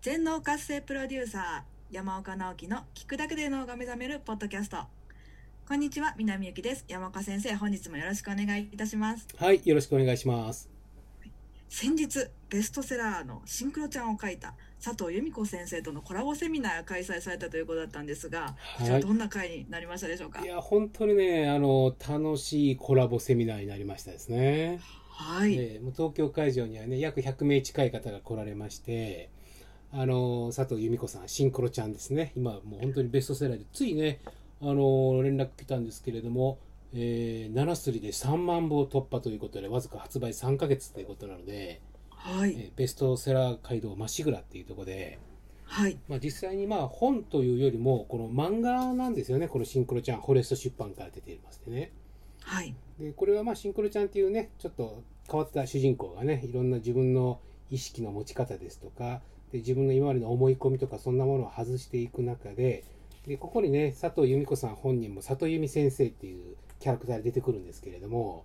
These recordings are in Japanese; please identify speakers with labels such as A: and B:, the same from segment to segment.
A: 全脳活性プロデューサー山岡直樹の聞くだけで脳が目覚めるポッドキャスト。こんにちは南ゆきです。山岡先生本日もよろしくお願いいたします。
B: はい、よろしくお願いします。
A: 先日ベストセラーのシンクロちゃんを書いた佐藤由美子先生とのコラボセミナーが開催されたということだったんですが、こちらどんな会になりましたでしょうか？
B: いや、本当にね、あの、楽しいコラボセミナーになりましたですね。
A: はい、
B: えーもう東京会場にはね、約100名近い方が来られまして、あの、佐藤由美子さん、シンクロちゃんですね。今、もう本当にベストセラーで、ついね、あの、連絡来たんですけれども、えー、7すりで3万部を突破ということで、わずか発売3ヶ月ということなので、
A: はい、
B: えーベストセラー街道まっしぐらっていうところで、
A: はい、
B: まあ、実際にまあ本というよりもこの漫画なんですよね。このシンクロちゃんフォレスト出版から出ていますでね。
A: はい、
B: でこれはまあシンクロちゃんっていうねちょっと変わった主人公がねいろんな自分の意識の持ち方ですとかで自分の今までの思い込みとかそんなものを外していく中ででここにね佐藤由美子さん本人も佐藤由美先生っていうキャラクターで出てくるんですけれども、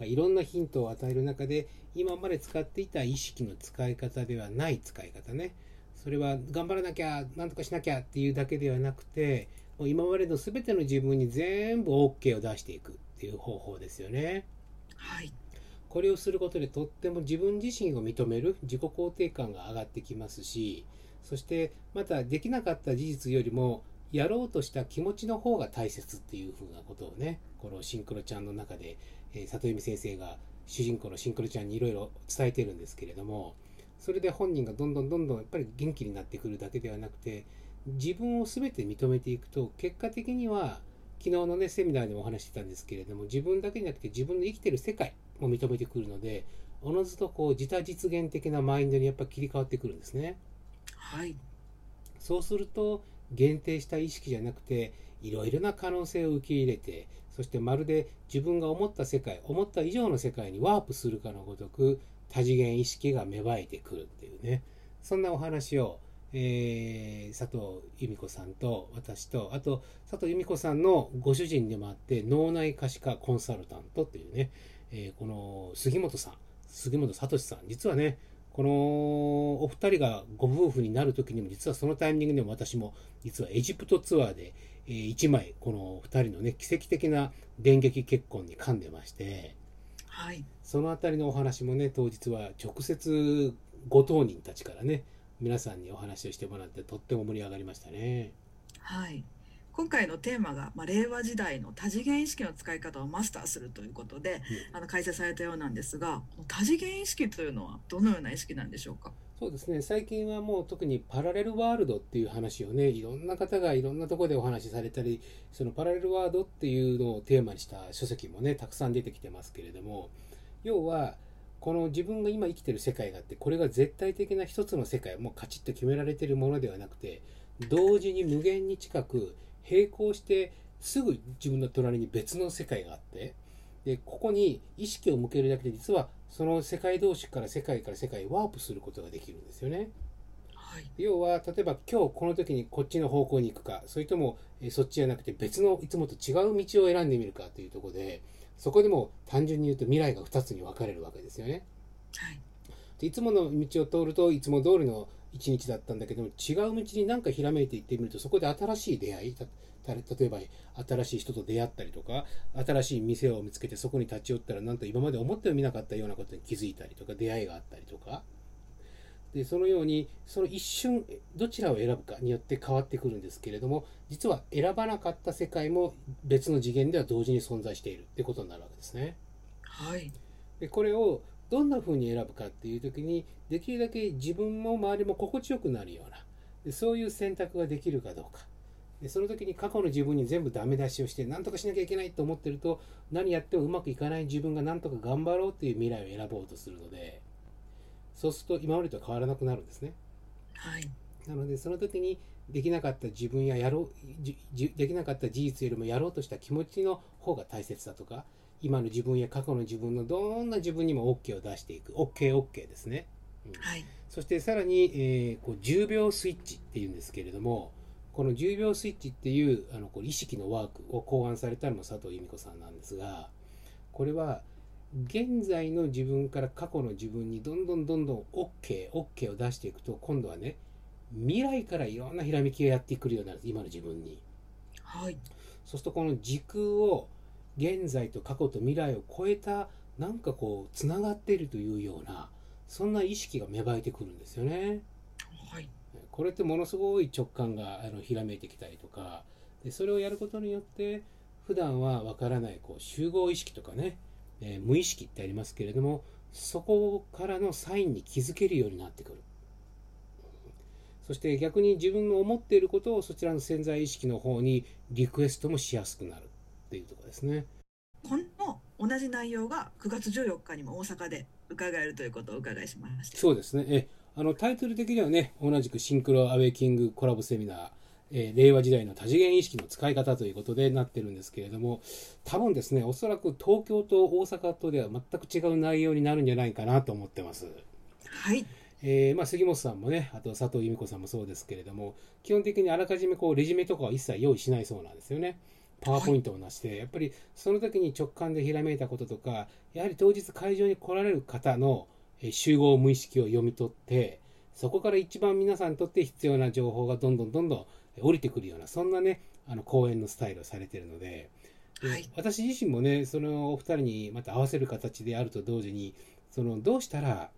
B: い。ろんなヒントを与える中で今まで使っていた意識の使い方ではない使い方ね。それは頑張らなきゃなんとかしなきゃっていうだけではなくてもう今までの全ての自分に全部 OK を出していくっていう方法ですよね。
A: はい、
B: これをすることでとっても自分自身を認める自己肯定感が上がってきますしそしてまたできなかった事実よりもやろうとした気持ちの方が大切っていうふうなことをねこのシンクロちゃんの中で、えー里見先生が主人公のシンクロちゃんにいろいろ伝えてるんですけれどもそれで本人がどんどんどんどんやっぱり元気になってくるだけではなくて自分を全て認めていくと結果的には昨日のねセミナーでもお話してたんですけれども自分だけじゃなくて自分の生きてる世界も認めてくるのでおのずとこう自他実現的なマインドにやっぱ切り替わってくるんですね。
A: はい、
B: そうすると限定した意識じゃなくていろいろな可能性を受け入れてそしてまるで自分が思った世界思った以上の世界にワープするかのごとく多次元意識が芽生えてくるっていうね。そんなお話を、えー佐藤由美子さんと私とあと佐藤由美子さんのご主人でもあって脳内可視化コンサルタントっていうね、えーこの杉本さん杉本聡さん実はねこのお二人がご夫婦になる時にも実はそのタイミングでも私も実はエジプトツアーで、え1枚この二人のね奇跡的な電撃結婚に噛んでまして
A: はい、
B: そのあたりのお話もね当日は直接ご当人たちからね皆さんにお話をしてもらってとっても盛り上がりましたね。
A: はい。今回のテーマが、まあ、令和時代の多次元意識の使い方をマスターするということで、あの開催されたようなんですが多次元意識というのはどのような意識なんでしょうか？
B: そうですね。最近はもう特にパラレルワールドっていう話をねいろんな方がいろんなところでお話しされたりそのパラレルワールドっていうのをテーマにした書籍もねたくさん出てきてますけれども要はこの自分が今生きてる世界があってこれが絶対的な一つの世界もうカチッと決められてるものではなくて同時に無限に近く並行してすぐ自分の隣に別の世界があってでここに意識を向けるだけで実はその世界同士から世界から世界へワープすることができるんですよね。
A: はい
B: 要は例えば今日この時にこっちの方向に行くかそれともえーそっちじゃなくて別のいつもと違う道を選んでみるかというところでそこでも単純に言うと未来が2つに分かれるわけですよね。
A: はい
B: でいつもの道を通るといつも通りの一日だったんだけども違う道に何かひらめいていってみるとそこで新しい出会いたた例えば新しい人と出会ったりとか新しい店を見つけてそこに立ち寄ったらなんと今まで思ってもみなかったようなことに気づいたりとか出会いがあったりとかでそのようにその一瞬どちらを選ぶかによって変わってくるんですけれども実は選ばなかった世界も別の次元では同時に存在しているってことになるわけですね。
A: はい
B: でこれをどんな風に選ぶかっていう時にできるだけ自分も周りも心地よくなるようなでそういう選択ができるかどうかでその時に過去の自分に全部ダメ出しをして何とかしなきゃいけないと思ってると何やってもうまくいかない自分が何とか頑張ろうっていう未来を選ぼうとするのでそうすると今までと変わらなくなるんですね。
A: はい
B: なのでその時にできなかった自分ややろうできなかった事実よりもやろうとした気持ちの方が大切だとか今の自分や過去の自分のどんな自分にも OK を出していく。OKOK、ですね、うん。
A: はい。
B: そしてさらに、えーこう10秒スイッチっていうんですけれどもこの10秒スイッチっていうあのこう意識のワークを考案されたのも佐藤由美子さんなんですがこれは現在の自分から過去の自分にどんどんどんどん OKOK、OK を出していくと今度はね未来からいろんなひらめきがやってくるようになる今の自分に。
A: はい。
B: そうするとこの時空を現在と過去と未来を超えたなんかこうつながっているというようなそんな意識が芽生えてくるんですよね。
A: はい。
B: これってものすごい直感があのひらめいてきたりとかでそれをやることによって普段はわからないこう集合意識とかね、えー無意識ってありますけれどもそこからのサインに気づけるようになってくる。そして逆に自分の思っていることをそちらの潜在意識の方にリクエストもしやすくなるっていうところですね。
A: この同じ内容が9月14日にも大阪で伺えるということをお伺いしました。
B: そうですね。えあのタイトル的にはね、同じくシンクロアウェイキングコラボセミナー、えー令和時代の多次元意識の使い方ということでなってるんですけれども、多分ですね、おそらく東京と大阪とでは全く違う内容になるんじゃないかなと思ってます。
A: はい。
B: えーまあ、杉本さんもね、あと佐藤由美子さんもそうですけれども、基本的にあらかじめこうレジュメとかは一切用意しないそうなんですよね。パワーポイントをなして、やっぱりその時に直感でひらめいたこととか、やはり当日会場に来られる方のえー集合無意識を読み取って、そこから一番皆さんにとって必要な情報がどんどんどんどん降りてくるような、そんなね、あの講演のスタイルをされているので、で
A: はい。
B: 私自身もね、そのお二人にまた合わせる形であると同時に、そのどうしたら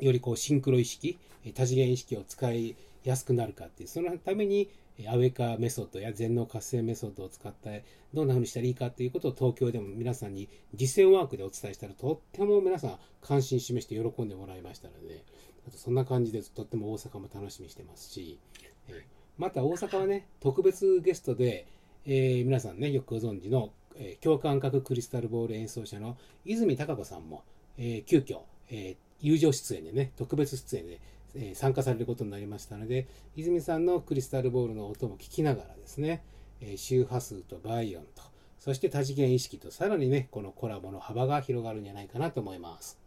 B: よりこうシンクロ意識、えー多次元意識を使いやすくなるかっていう、そのためにえーアウェカメソッドや全脳活性メソッドを使ってどんな風にしたらいいかっていうことを東京でも皆さんに実践ワークでお伝えしたらとっても皆さん関心示して喜んでもらいましたので、あとそんな感じでとっても大阪も楽しみにしてますし、えまた大阪はね、特別ゲストで、えー皆さんね、よくご存知の、えー共感覚クリスタルボール演奏者の泉孝子さんも、えー急遽、えー友情出演でね、特別出演で、え参加されることになりましたので、泉さんのクリスタルボールの音も聞きながらですね、え周波数と倍音と、そして多次元意識と、さらにね、このコラボの幅が広がるんじゃないかなと思います。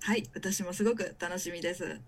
A: はい、私もすごく楽しみです。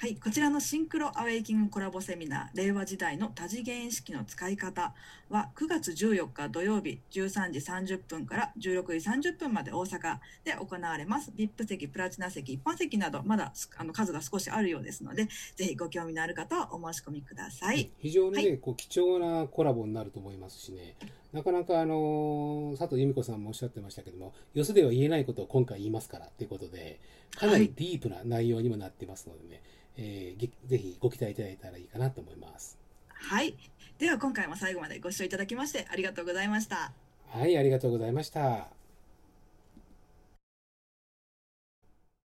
A: はい、こちらのシンクロアウェイキングコラボセミナー令和時代の多次元意識の使い方は9月14日土曜日13時30分から16時30分まで大阪で行われます。VIP 席、プラチナ席、一般席などまだあの数が少しあるようですので、ぜひご興味のある方はお申し込みください。
B: 非常にね、
A: は
B: こう貴重なコラボになると思いますしね、なかなかあの佐藤由美子さんもおっしゃってましたけども、よそでは言えないことを今回言いますからということで、かなりディープな内容にもなってますのでね、えーげぜひご期待いただいたらいいかなと思います。
A: はい、では今回も最後までご視聴いただきましてありがとうございました。
B: はい、ありがとうございました。